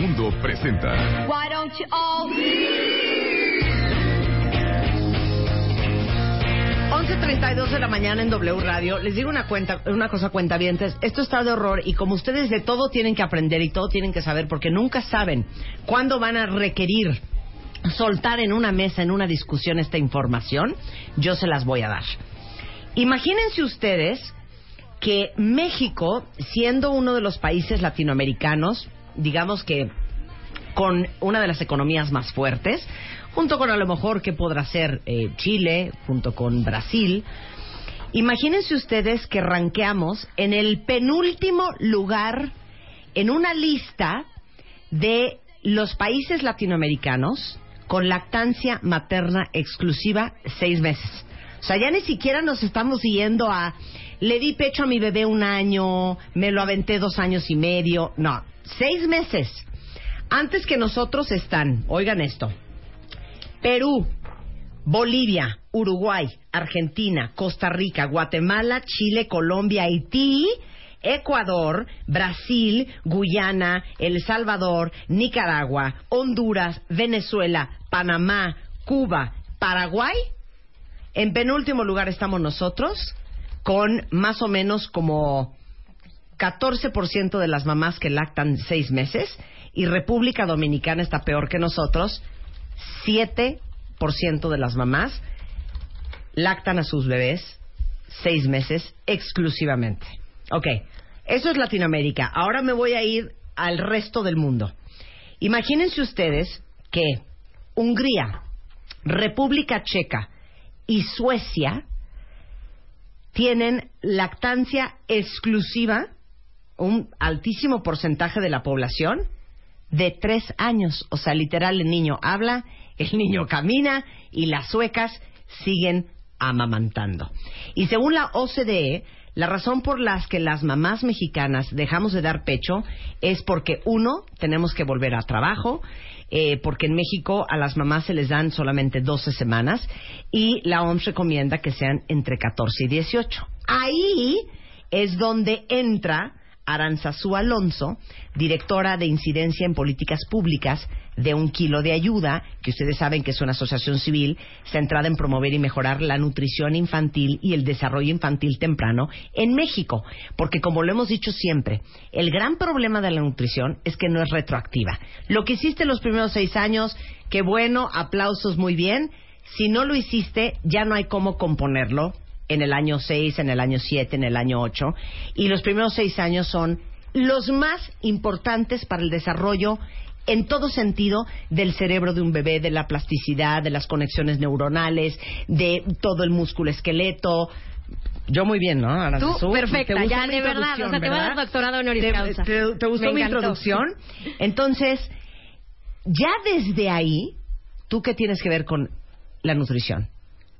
Mundo presenta. Why don't you all... 11.32 de la mañana en W Radio. Les digo una, cuenta, una cosa, cuentavientes. Esto está de horror y como ustedes de todo tienen que aprender y todo tienen que saber porque nunca saben cuándo van a requerir soltar en una mesa, en una discusión esta información, yo se las voy a dar. Imagínense ustedes que México, siendo uno de los países latinoamericanos, digamos que con una de las economías más fuertes, junto con a lo mejor que podrá ser eh, Chile, junto con Brasil. Imagínense ustedes que ranqueamos en el penúltimo lugar en una lista de los países latinoamericanos con lactancia materna exclusiva seis meses. O sea, ya ni siquiera nos estamos yendo a le di pecho a mi bebé un año, me lo aventé dos años y medio. No, seis meses. Antes que nosotros están, oigan esto, Perú, Bolivia, Uruguay, Argentina, Costa Rica, Guatemala, Chile, Colombia, Haití, Ecuador, Brasil, Guyana, El Salvador, Nicaragua, Honduras, Venezuela, Panamá, Cuba, Paraguay. En penúltimo lugar estamos nosotros, con más o menos como 14% de las mamás que lactan seis meses y República Dominicana está peor que nosotros, 7% de las mamás lactan a sus bebés seis meses exclusivamente. Ok, eso es Latinoamérica. Ahora me voy a ir al resto del mundo. Imagínense ustedes que Hungría, República Checa y Suecia tienen lactancia exclusiva un altísimo porcentaje de la población de tres años. O sea, literal, el niño habla, el niño camina y las suecas siguen amamantando. Y según la OCDE, la razón por las que las mamás mexicanas dejamos de dar pecho es porque, uno, tenemos que volver a trabajo, eh, porque en México a las mamás se les dan solamente 12 semanas y la OMS recomienda que sean entre 14 y 18. Ahí es donde entra Aranzazú Alonso, directora de Incidencia en Políticas Públicas de Un Kilo de Ayuda, que ustedes saben que es una asociación civil centrada en promover y mejorar la nutrición infantil y el desarrollo infantil temprano en México. Porque, como lo hemos dicho siempre, el gran problema de la nutrición es que no es retroactiva. Lo que hiciste los primeros seis años, qué bueno, aplausos muy bien. Si no lo hiciste, ya no hay cómo componerlo en el año 6, en el año 7, en el año 8. Y los primeros seis años son los más importantes para el desarrollo en todo sentido del cerebro de un bebé, de la plasticidad, de las conexiones neuronales, de todo el músculo esqueleto. Yo muy bien, ¿no? Tú, perfecta, ya de verdad. O sea, te va a dar doctorado honoris causa. ¿Te, gustó mi introducción? Entonces, ya desde ahí, ¿tú qué tienes que ver con la nutrición?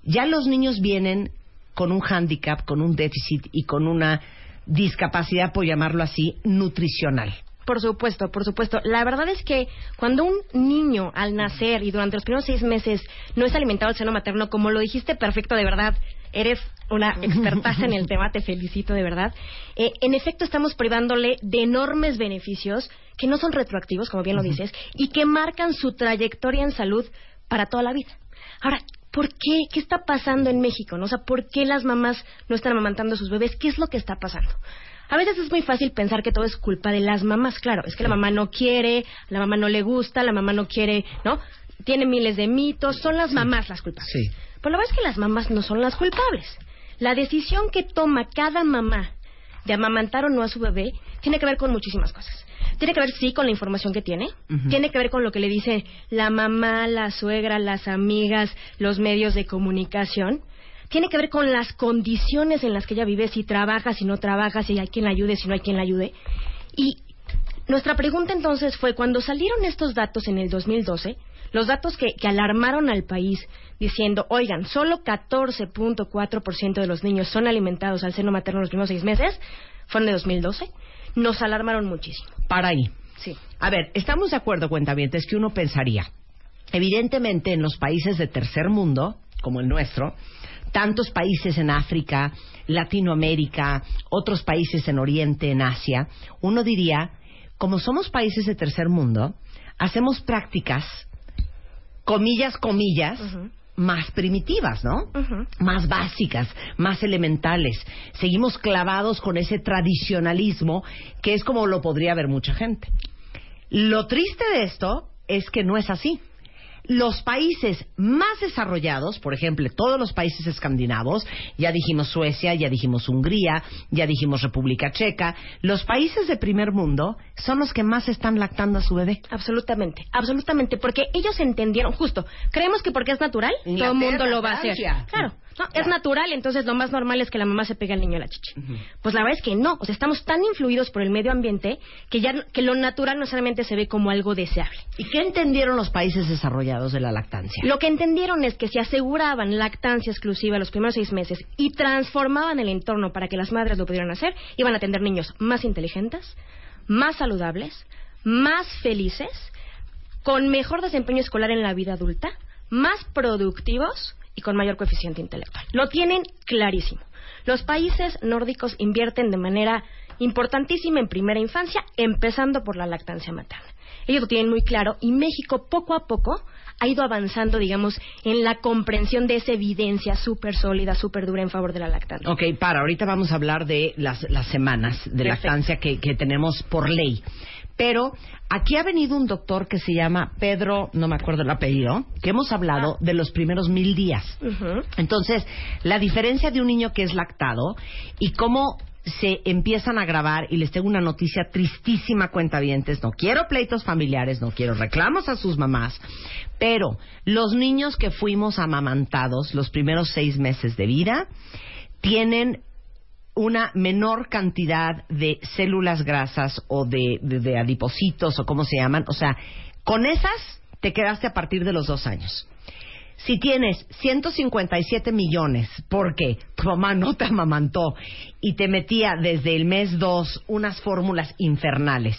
Ya los niños vienen con un hándicap, con un déficit y con una discapacidad, por llamarlo así, nutricional. Por supuesto, por supuesto. La verdad es que cuando un niño al nacer y durante los primeros seis meses no es alimentado al seno materno, como lo dijiste perfecto, de verdad, eres una expertaza en el tema, te felicito de verdad. Eh, en efecto, estamos privándole de enormes beneficios que no son retroactivos, como bien lo dices, y que marcan su trayectoria en salud para toda la vida. Ahora, ¿por qué? ¿Qué está pasando en México? ¿no? O sea, ¿por qué las mamás no están amamantando a sus bebés? ¿Qué es lo que está pasando? A veces es muy fácil pensar que todo es culpa de las mamás, claro, es que la mamá no quiere, la mamá no le gusta, la mamá no quiere, ¿no? Tiene miles de mitos, son las mamás las culpables. Sí. Pero la verdad es que las mamás no son las culpables. La decisión que toma cada mamá de amamantar o no a su bebé tiene que ver con muchísimas cosas. Tiene que ver, sí, con la información que tiene. Tiene que ver con lo que le dice la mamá, la suegra, las amigas, los medios de comunicación. tiene que ver con las condiciones en las que ella vive, si trabaja, si no trabaja, si hay quien la ayude, si no hay quien la ayude. Y nuestra pregunta entonces fue, cuando salieron estos datos en el 2012, los datos que, que alarmaron al país diciendo, oigan, solo 14.4% de los niños son alimentados al seno materno los primeros seis meses, fueron de 2012, nos alarmaron muchísimo. Para ahí. Sí. A ver, estamos de acuerdo, cuentavientes, que uno pensaría, evidentemente en los países de tercer mundo, como el nuestro, tantos países en África, Latinoamérica, otros países en Oriente, en Asia, uno diría, como somos países de tercer mundo, hacemos prácticas, comillas, comillas. Más primitivas, ¿no? Más básicas, más elementales. Seguimos clavados con ese tradicionalismo que es como lo podría ver mucha gente. Lo triste de esto es que no es así. Los países más desarrollados, por ejemplo, todos los países escandinavos, ya dijimos Suecia, ya dijimos Hungría, ya dijimos República Checa, los países de primer mundo son los que más están lactando a su bebé. Absolutamente, absolutamente, porque ellos entendieron, justo, creemos que porque es natural, todo el mundo lo va a hacer. Francia. Claro, no, es natural, entonces lo más normal es que la mamá se pegue al niño a la chichi. Pues la verdad es que no, o sea, estamos tan influidos por el medio ambiente que ya que lo natural no solamente se ve como algo deseable. ¿Y qué entendieron los países desarrollados de la lactancia? Lo que entendieron es que si aseguraban lactancia exclusiva los primeros seis meses y transformaban el entorno para que las madres lo pudieran hacer, iban a tener niños más inteligentes, más saludables, más felices, con mejor desempeño escolar en la vida adulta, más productivos y con mayor coeficiente intelectual. Lo tienen clarísimo. Los países nórdicos invierten de manera importantísima en primera infancia, empezando por la lactancia materna. Ellos lo tienen muy claro y México poco a poco ha ido avanzando, digamos, en la comprensión de esa evidencia súper sólida, súper dura en favor de la lactancia. Ok, para, ahorita vamos a hablar de las, las semanas de Perfecto. lactancia que, que tenemos por ley. Pero aquí ha venido un doctor que se llama Pedro, no me acuerdo el apellido, que hemos hablado de los primeros mil días. Ujú. Entonces, la diferencia de un niño que es lactado y cómo se empiezan a grabar, y les tengo una noticia tristísima, cuentavientes, no quiero pleitos familiares, no quiero reclamos a sus mamás, pero los niños que fuimos amamantados los primeros seis meses de vida tienen una menor cantidad de células grasas o de, de, adipocitos o como se llaman. O sea, con esas te quedaste a partir de los dos años. Si tienes 157 millones porque tu mamá no te amamantó y te metía desde el mes 2 unas fórmulas infernales,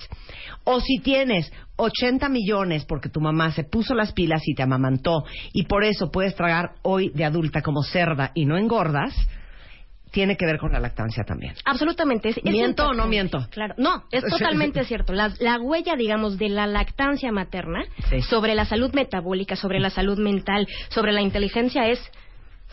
o si tienes 80 millones porque tu mamá se puso las pilas y te amamantó y por eso puedes tragar hoy de adulta como cerda y no engordas, tiene que ver con la lactancia también. Absolutamente. Es, ¿Miento o no miento? Claro. No, es totalmente cierto. La, la huella, digamos, de la lactancia materna Sí. sobre la salud metabólica, sobre la salud mental, sobre la inteligencia es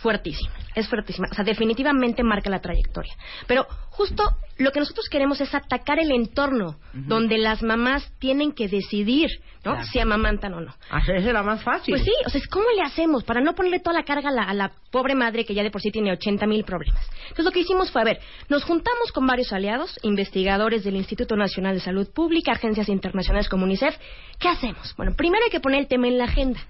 fuertísima. Es fuertísima. O sea, definitivamente marca la trayectoria. Pero justo lo que nosotros queremos es atacar el entorno donde las mamás tienen que decidir, ¿no? Claro. Si amamantan o no. Hacerse la más fácil. Pues sí, o sea, ¿cómo le hacemos para no ponerle toda la carga a la, a la pobre madre que ya de por sí tiene 80 mil problemas? Entonces lo que hicimos fue, a ver, nos juntamos con varios aliados, investigadores del Instituto Nacional de Salud Pública, agencias internacionales como UNICEF. ¿Qué hacemos? Bueno, primero hay que poner el tema en la agenda.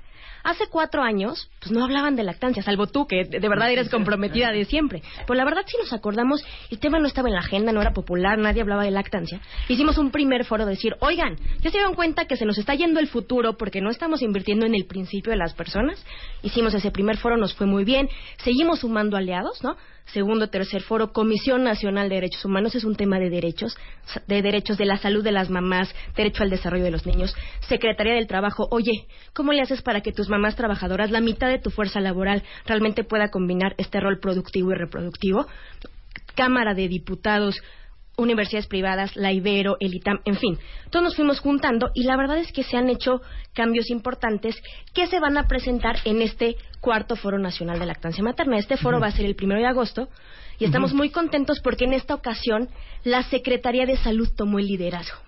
Hace cuatro años, pues no hablaban de lactancia, salvo tú, que de verdad eres comprometida de siempre. Pues la verdad, si nos acordamos, el tema no estaba en la agenda, no era popular, nadie hablaba de lactancia. Hicimos un primer foro de decir, oigan, ¿ya se dieron cuenta que se nos está yendo el futuro porque no estamos invirtiendo en el principio de las personas? Hicimos ese primer foro, nos fue muy bien. Seguimos sumando aliados, ¿no? Segundo, tercer foro, Comisión Nacional de Derechos Humanos, es un tema de derechos, de derechos de la salud de las mamás, derecho al desarrollo de los niños. Secretaría del Trabajo, oye, ¿cómo le haces para que tus mamás trabajadoras, la mitad de tu fuerza laboral, realmente pueda combinar este rol productivo y reproductivo? Cámara de Diputados, universidades privadas, la Ibero, el ITAM, en fin, todos nos fuimos juntando y la verdad es que se han hecho cambios importantes que se van a presentar en este cuarto Foro Nacional de Lactancia Materna. Este foro va a ser el primero de agosto y estamos muy contentos porque en esta ocasión la Secretaría de Salud tomó el liderazgo.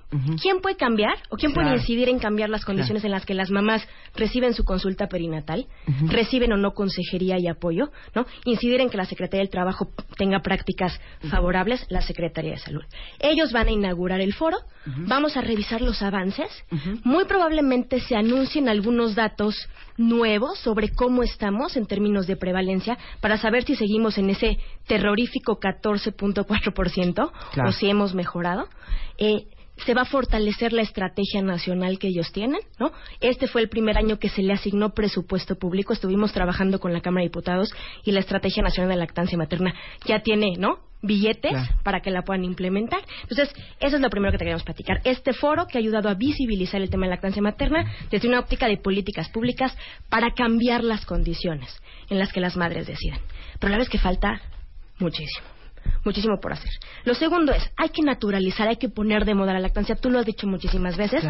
¿Quién puede cambiar o quién puede incidir en cambiar las condiciones en las que las mamás reciben su consulta perinatal, reciben o no consejería y apoyo, ¿no? Incidir en que la Secretaría del Trabajo tenga prácticas favorables, la Secretaría de Salud. Ellos van a inaugurar el foro, vamos a revisar los avances, muy probablemente se anuncien algunos datos nuevos sobre cómo está estamos en términos de prevalencia para saber si seguimos en ese terrorífico 14.4% o si hemos mejorado. Eh, se va a fortalecer la estrategia nacional que ellos tienen, ¿no? Este fue el primer año que se le asignó presupuesto público, estuvimos trabajando con la Cámara de Diputados y la Estrategia Nacional de Lactancia Materna ya tiene, ¿no? billetes para que la puedan implementar. Entonces, eso es lo primero que te queremos platicar. Este foro que ha ayudado a visibilizar el tema de lactancia materna desde una óptica de políticas públicas para cambiar las condiciones en las que las madres deciden. Pero la vez que falta muchísimo muchísimo por hacer. Lo segundo es, hay que naturalizar, hay que poner de moda la lactancia. Tú lo has dicho muchísimas veces.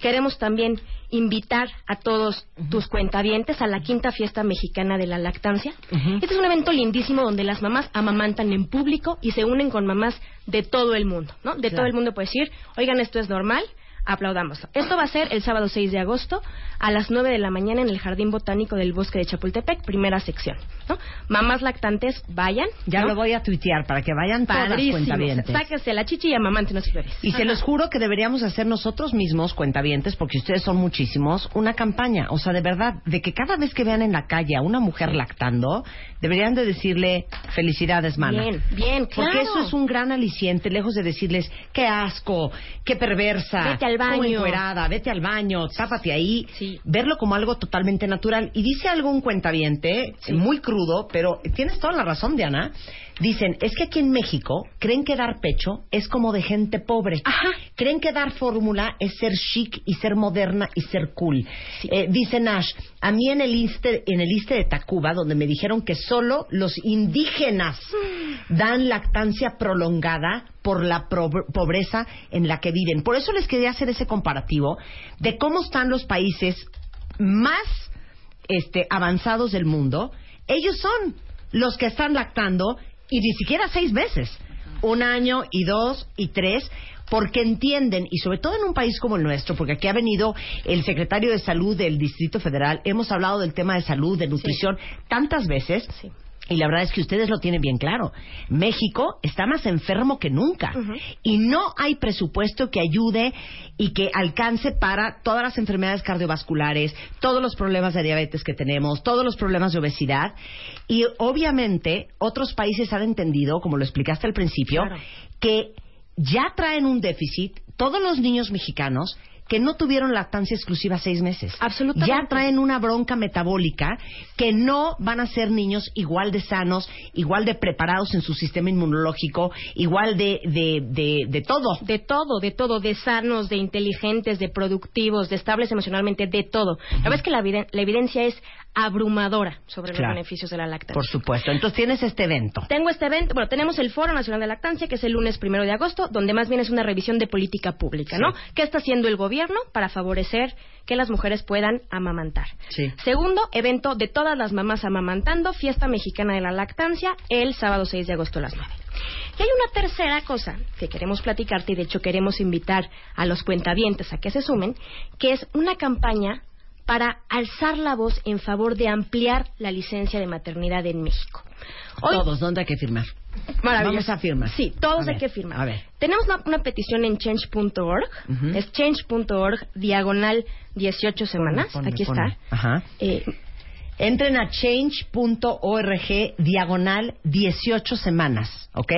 Queremos también invitar a todos tus cuentavientes a la quinta fiesta mexicana de la lactancia. Este es un evento lindísimo donde las mamás amamantan en público y se unen con mamás de todo el mundo, ¿no? De todo el mundo puede decir, oigan, esto es normal, aplaudamos. Esto va a ser el sábado 6 de agosto a las 9 de la mañana en el Jardín Botánico del Bosque de Chapultepec, primera sección. ¿no? Mamás lactantes, vayan. Ya lo voy a tuitear para que vayan Padrísimo. todas cuentavientes. Sáquese la chichi y amamanten flores. Y se los juro que deberíamos hacer nosotros mismos, cuentavientes, porque ustedes son muchísimos, una campaña. O sea, de verdad, de que cada vez que vean en la calle a una mujer lactando, deberían de decirle felicidades, mana. Bien, bien, claro. Porque eso es un gran aliciente, lejos de decirles qué asco, qué perversa al baño. vete al baño, tápate ahí. Verlo como algo totalmente natural. Y dice algo un cuentaviente, muy crudo, pero tienes toda la razón, Diana. Dicen, es que aquí en México creen que dar pecho es como de gente pobre. Ajá. Creen que dar fórmula es ser chic y ser moderna y ser cool. Eh, dice Nash, a mí en el, iste, en el Iste de Tacuba, donde me dijeron que solo los indígenas mm. dan lactancia prolongada por la pobreza en la que viven. Por eso les quería hacer ese comparativo de cómo están los países más este, avanzados del mundo. Ellos son los que están lactando y ni siquiera seis meses, un año y dos y tres, porque entienden, y sobre todo en un país como el nuestro, porque aquí ha venido el secretario de Salud del Distrito Federal, hemos hablado del tema de salud, de nutrición, tantas veces. Y la verdad es que ustedes lo tienen bien claro. México está más enfermo que nunca. Y no hay presupuesto que ayude y que alcance para todas las enfermedades cardiovasculares, todos los problemas de diabetes que tenemos, todos los problemas de obesidad. Y obviamente otros países han entendido, como lo explicaste al principio, que ya traen un déficit todos los niños mexicanos que no tuvieron lactancia exclusiva seis meses. Absolutamente. Ya traen una bronca metabólica que no van a ser niños igual de sanos, igual de preparados en su sistema inmunológico, igual de, de, de, todo. De todo, de todo, de sanos, de inteligentes, de productivos, de estables emocionalmente, de todo. La verdad es que la, la evidencia es abrumadora sobre los beneficios de la lactancia. Por supuesto. Entonces tienes este evento. Tengo este evento. Bueno, tenemos el Foro Nacional de Lactancia, que es el lunes primero de agosto, donde más bien es una revisión de política pública, ¿no? ¿Qué está haciendo el gobierno para favorecer que las mujeres puedan amamantar? Sí. Segundo, evento de todas las mamás amamantando, fiesta mexicana de la lactancia, el sábado 6 de agosto a las 9. Y hay una tercera cosa que queremos platicarte y de hecho queremos invitar a los cuentavientes a que se sumen, que es una campaña para alzar la voz en favor de ampliar la licencia de maternidad en México. todos, ¿dónde hay que firmar? Vamos a firmar. Sí, todos hay que firmar. A ver. Tenemos una, petición en change.org, es change.org diagonal 18 semanas, aquí está. Ajá. Eh, Entren a change.org diagonal 18 semanas, ¿ok?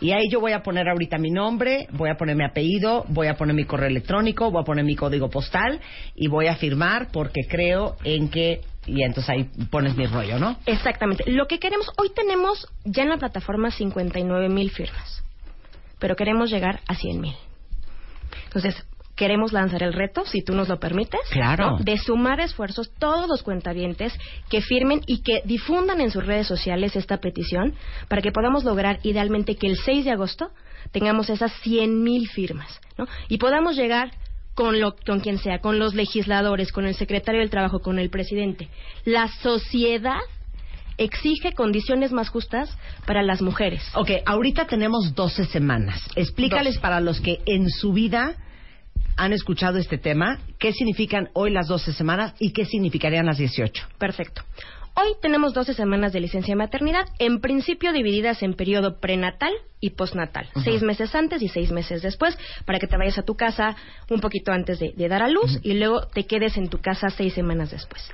Y ahí yo voy a poner ahorita mi nombre, voy a poner mi apellido, voy a poner mi correo electrónico, voy a poner mi código postal y voy a firmar porque creo en que y entonces ahí pones mi rollo, ¿no? Exactamente. Lo que queremos, hoy tenemos ya en la plataforma 59 mil firmas, pero queremos llegar a 100 mil. Entonces, queremos lanzar el reto, si tú nos lo permites, claro. de sumar esfuerzos todos los cuentavientes que firmen y que difundan en sus redes sociales esta petición para que podamos lograr idealmente que el 6 de agosto tengamos esas 100.000 firmas ¿no? y podamos llegar con, lo, con quien sea, con los legisladores, con el secretario del Trabajo, con el presidente. La sociedad exige condiciones más justas para las mujeres. Ok, ahorita tenemos 12 semanas. Explícales para los que en su vida han escuchado este tema, qué significan hoy las 12 semanas y qué significarían las 18. Perfecto. Hoy tenemos 12 semanas de licencia de maternidad, en principio divididas en periodo prenatal y postnatal. Seis meses antes y seis meses después, para que te vayas a tu casa un poquito antes de, dar a luz y luego te quedes en tu casa seis semanas después.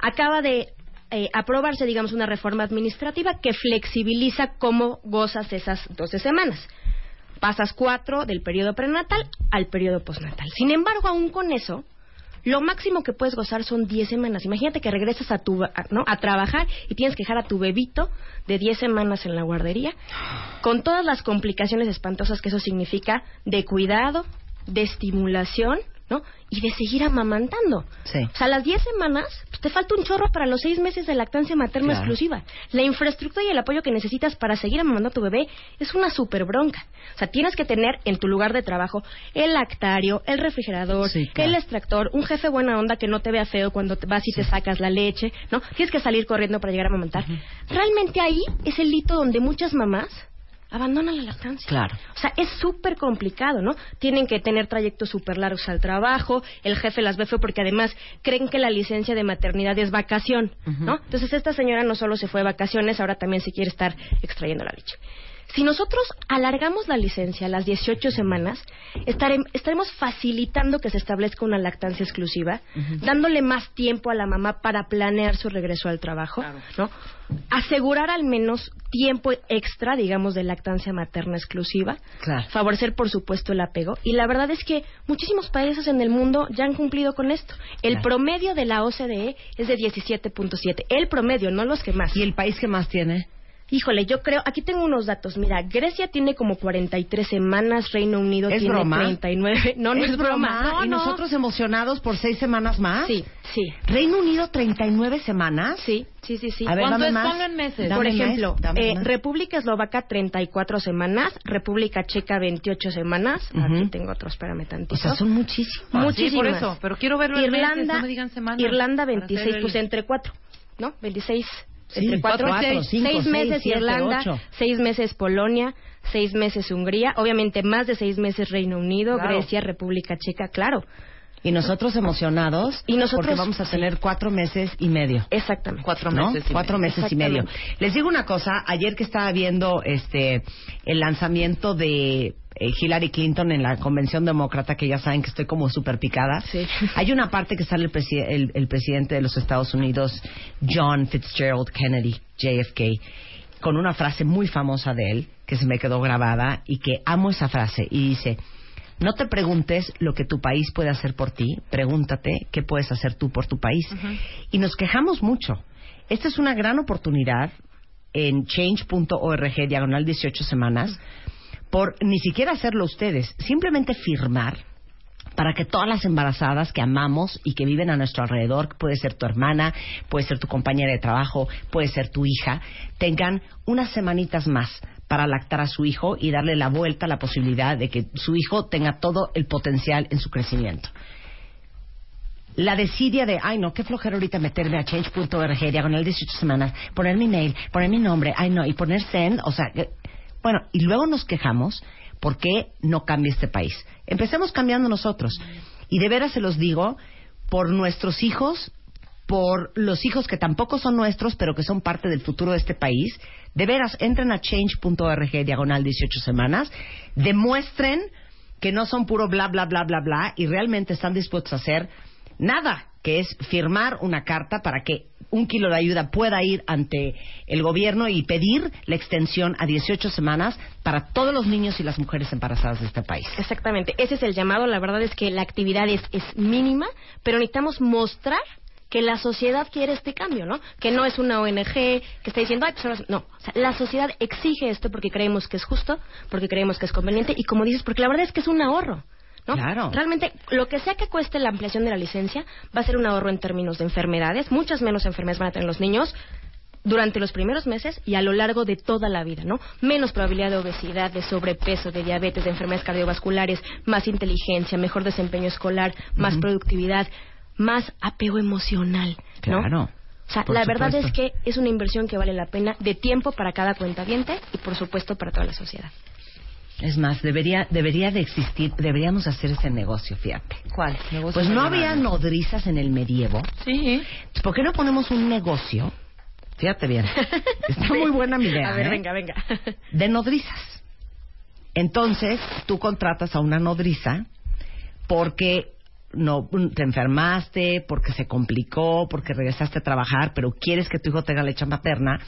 Acaba de eh, aprobarse, digamos, una reforma administrativa que flexibiliza cómo gozas esas 12 semanas. Pasas cuatro del periodo prenatal al periodo postnatal. Sin embargo, aún con eso, lo máximo que puedes gozar son 10 semanas. Imagínate que regresas a, tu, ¿no? a trabajar y tienes que dejar a tu bebito de 10 semanas en la guardería, con todas las complicaciones espantosas que eso significa de cuidado, de estimulación, ¿no? Y de seguir amamantando. Sí. O sea, las 10 semanas pues, te falta un chorro para los 6 meses de lactancia materna Claro. exclusiva. La infraestructura y el apoyo que necesitas para seguir amamantando a tu bebé es una super bronca. O sea, tienes que tener en tu lugar de trabajo el lactario, el refrigerador, Sí, claro. el extractor, un jefe buena onda que no te vea feo cuando te vas y te sacas la leche, ¿no? Tienes que salir corriendo para llegar a amamantar. Realmente ahí es el hito donde muchas mamás abandonan la lactancia. Claro. O sea, es súper complicado, ¿no? Tienen que tener trayectos súper largos al trabajo, el jefe las ve feo porque además creen que la licencia de maternidad es vacación, ¿no? Entonces esta señora no solo se fue de vacaciones, ahora también se quiere estar extrayendo la leche. Si nosotros alargamos la licencia a las 18 semanas, estare- estaremos facilitando que se establezca una lactancia exclusiva, dándole más tiempo a la mamá para planear su regreso al trabajo, ¿no? Asegurar al menos tiempo extra, digamos, de lactancia materna exclusiva, Claro. favorecer, por supuesto, el apego. Y la verdad es que muchísimos países en el mundo ya han cumplido con esto. El Claro. promedio de la OCDE es de 17.7. El promedio, no los que más. ¿Y el país que más tiene? Híjole, yo creo, aquí tengo unos datos. Mira, Grecia tiene como 43 semanas, Reino Unido ¿Es tiene broma? 39. No, no es, broma. No, ¿Y no. nosotros emocionados por seis semanas más? Sí, sí, Reino Unido, 39 semanas. sí, sí, sí, sí. A ver, ¿Cuánto dame es? más. Ponlo en meses. Dame Por ejemplo, dame eh. República Eslovaca 34 semanas, República Checa 28 semanas. Ujú. Aquí tengo otro, espérame tantito. O sea, son muchísimos. Muchísimas. Sí, por eso, pero quiero verlo en Irlanda, meses, no me digan semanas, Irlanda para 26, hacer el- pues entre cuatro, ¿no? 26 Sí, entre cuatro, cuatro, seis, cinco, seis seis, meses Irlanda, seis meses Polonia, seis meses Hungría, obviamente más de seis meses Reino Unido, Claro. Grecia, República Checa, claro, Y nosotros emocionados Y nosotros- porque vamos a tener cuatro meses y medio. exactamente. Cuatro ¿no? meses. y Cuatro medio. meses y medio. Les digo una cosa, ayer que estaba viendo este el lanzamiento de eh, Hillary Clinton en la convención demócrata, que ya saben que estoy como súper picada, Sí. hay una parte que sale el, presi- el- el presidente de los Estados Unidos, John Fitzgerald Kennedy, JFK, con una frase muy famosa de él, que se me quedó grabada y que amo esa frase, y dice, no te preguntes lo que tu país puede hacer por ti, pregúntate qué puedes hacer tú por tu país. Y nos quejamos mucho. Esta es una gran oportunidad en change.org, diagonal 18 semanas, por ni siquiera hacerlo ustedes, simplemente firmar para que todas las embarazadas que amamos y que viven a nuestro alrededor, puede ser tu hermana, puede ser tu compañera de trabajo, puede ser tu hija, tengan unas semanitas más para lactar a su hijo y darle la vuelta a la posibilidad de que su hijo tenga todo el potencial en su crecimiento. La desidia de, ay no, qué flojera ahorita meterme a change.org, diagonal 18 semanas, poner mi mail, poner mi nombre, ay no, y poner send, o sea, que- bueno, y luego nos quejamos por qué no cambia este país. Empecemos cambiando nosotros. Y de veras se los digo, por nuestros hijos, por los hijos que tampoco son nuestros, pero que son parte del futuro de este país, de veras, entren a change.org, diagonal 18 semanas, demuestren que no son puro bla, bla, bla, bla, bla, y realmente están dispuestos a hacer nada, que es firmar una carta para que un kilo de ayuda pueda ir ante el gobierno y pedir la extensión a 18 semanas para todos los niños y las mujeres embarazadas de este país. Exactamente, ese es el llamado. La verdad es que la actividad es, es mínima, pero necesitamos mostrar que la sociedad quiere este cambio, ¿no? Que no es una ONG que está diciendo, ay, pues ahora- no. O sea, la sociedad exige esto porque creemos que es justo, porque creemos que es conveniente y, como dices, porque la verdad es que es un ahorro. ¿no? Claro. Realmente, lo que sea que cueste la ampliación de la licencia va a ser un ahorro en términos de enfermedades. Muchas menos enfermedades van a tener los niños durante los primeros meses y a lo largo de toda la vida, ¿no? Menos probabilidad de obesidad, de sobrepeso, de diabetes, de enfermedades cardiovasculares, más inteligencia, mejor desempeño escolar, más productividad, más apego emocional, ¿no? Claro. O sea, Por la verdad es que es una inversión que vale la pena de tiempo para cada cuentaviente y, por supuesto, para toda la sociedad. Es más, debería, debería de existir, deberíamos hacer ese negocio, fíjate. ¿Cuál? Negocio Pues no había nodrizas en el medievo. Sí. ¿Por qué no ponemos un negocio? Fíjate bien. Está muy buena mi idea. A ver, ¿eh? venga, venga. De nodrizas. Entonces, tú contratas a una nodriza porque no te enfermaste, porque se complicó, porque regresaste a trabajar, pero quieres que tu hijo tenga leche materna,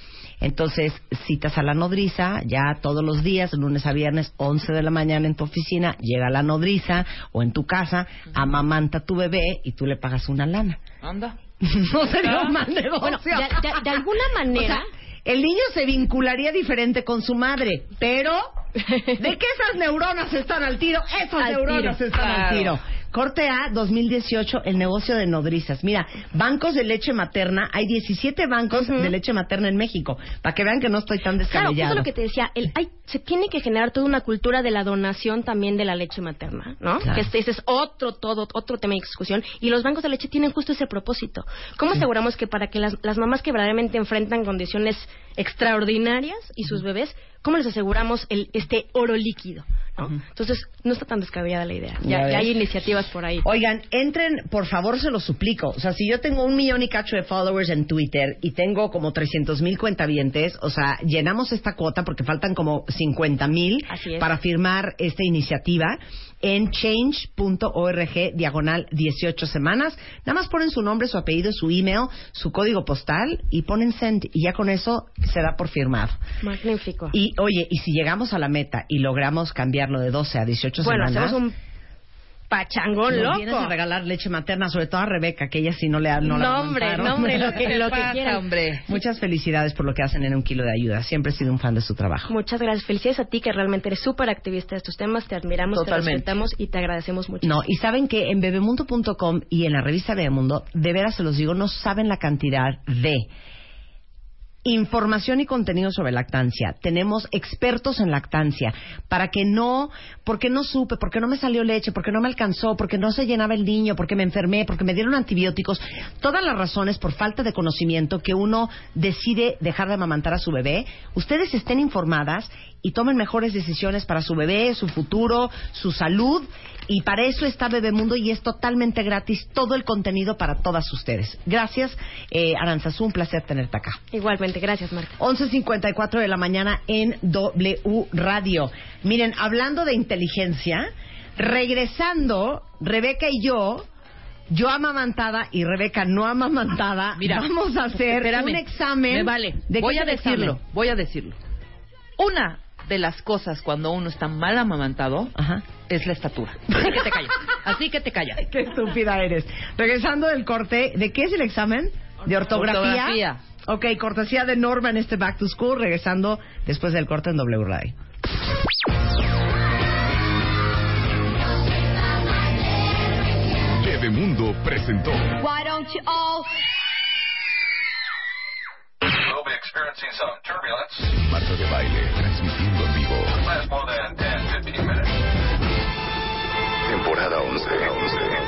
entonces citas a la nodriza ya todos los días, lunes a viernes, 11 de la mañana en tu oficina, llega la nodriza o en tu casa, amamanta a tu bebé y tú le pagas una lana. Anda. no sería un mal negocio. Bueno, de, de- de alguna manera... O sea, el niño se vincularía diferente con su madre, pero ¿de qué esas neuronas están al tiro? Esas Al neuronas tiro, están al tiro. Corte A 2018, el negocio de nodrizas. Mira, bancos de leche materna, hay 17 bancos de leche materna en México, para que vean que no estoy tan Claro, eso descabellado. es lo que te decía. El, hay, se tiene que generar toda una cultura de la donación también de la leche materna, ¿no? Claro. Que este, ese es otro, todo, otro tema de discusión. Y los bancos de leche tienen justo ese propósito. ¿Cómo aseguramos que para que las, las mamás que verdaderamente enfrentan condiciones extraordinarias y sus bebés, cómo les aseguramos el, este oro líquido? ¿No? Entonces, no está tan descabellada la idea. Ya Ya, hay iniciativas por ahí. Oigan, entren, por favor, se los suplico. O sea, si yo tengo un millón y cacho de followers en Twitter y tengo como 300 mil cuentavientes, o sea, llenamos esta cuota porque faltan como 50 mil para firmar esta iniciativa en change.org diagonal 18 semanas. Nada más ponen su nombre, su apellido, su email, su código postal y ponen send y ya con eso se da por firmado. Magnífico. Y oye, y si llegamos a la meta y logramos cambiarlo de 12 a 18 bueno, semanas, hacemos un pachangón nos loco. vienes a regalar leche materna, sobre todo a Rebeca, que ella sí no le ha no la No, hombre, aguantaron. no, hombre, lo que, ¿Qué lo que pasa, quieran. hombre? Muchas felicidades por lo que hacen en Un Kilo de Ayuda. Siempre he sido un fan de su trabajo. Muchas gracias. Felicidades a ti, que realmente eres súper activista de estos temas. Te admiramos, Totalmente. te respetamos y te agradecemos mucho. No, y saben que en bebemundo.com y en la revista Bebemundo, de veras se los digo, no saben la cantidad de información y contenido sobre lactancia. Tenemos expertos en lactancia para que no, porque no supe, porque no me salió leche, porque no me alcanzó, porque no se llenaba el niño, porque me enfermé, porque me dieron antibióticos. Todas las razones por falta de conocimiento que uno decide dejar de amamantar a su bebé. Ustedes estén informadas y tomen mejores decisiones para su bebé, su futuro, su salud. Y para eso está Bebemundo y es totalmente gratis todo el contenido para todas ustedes. Gracias, eh, Aranzazú, un placer tenerte acá. Igualmente, gracias, Marta. 11.54 de la mañana en W Radio. Miren, hablando de inteligencia, regresando, Rebeca y yo, yo amamantada y Rebeca no amamantada, Mira, vamos a hacer espérame, un examen. Me vale. ¿De qué voy a examen? decirlo, voy a decirlo. Una de las cosas cuando uno está mal amamantado Ajá. es la estatura. Así que te callas. Así que te callas. Qué estúpida eres. Regresando del corte, ¿de qué es el examen? ¿De ortografía? Ortografía. Ok, cortesía de Norma en este Back to School, regresando después del corte en W Radio. Bebemundo presentó Why don't you all We'll be experiencing some turbulence. Marta de Baile, transmitiendo Temporada 11.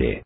posible.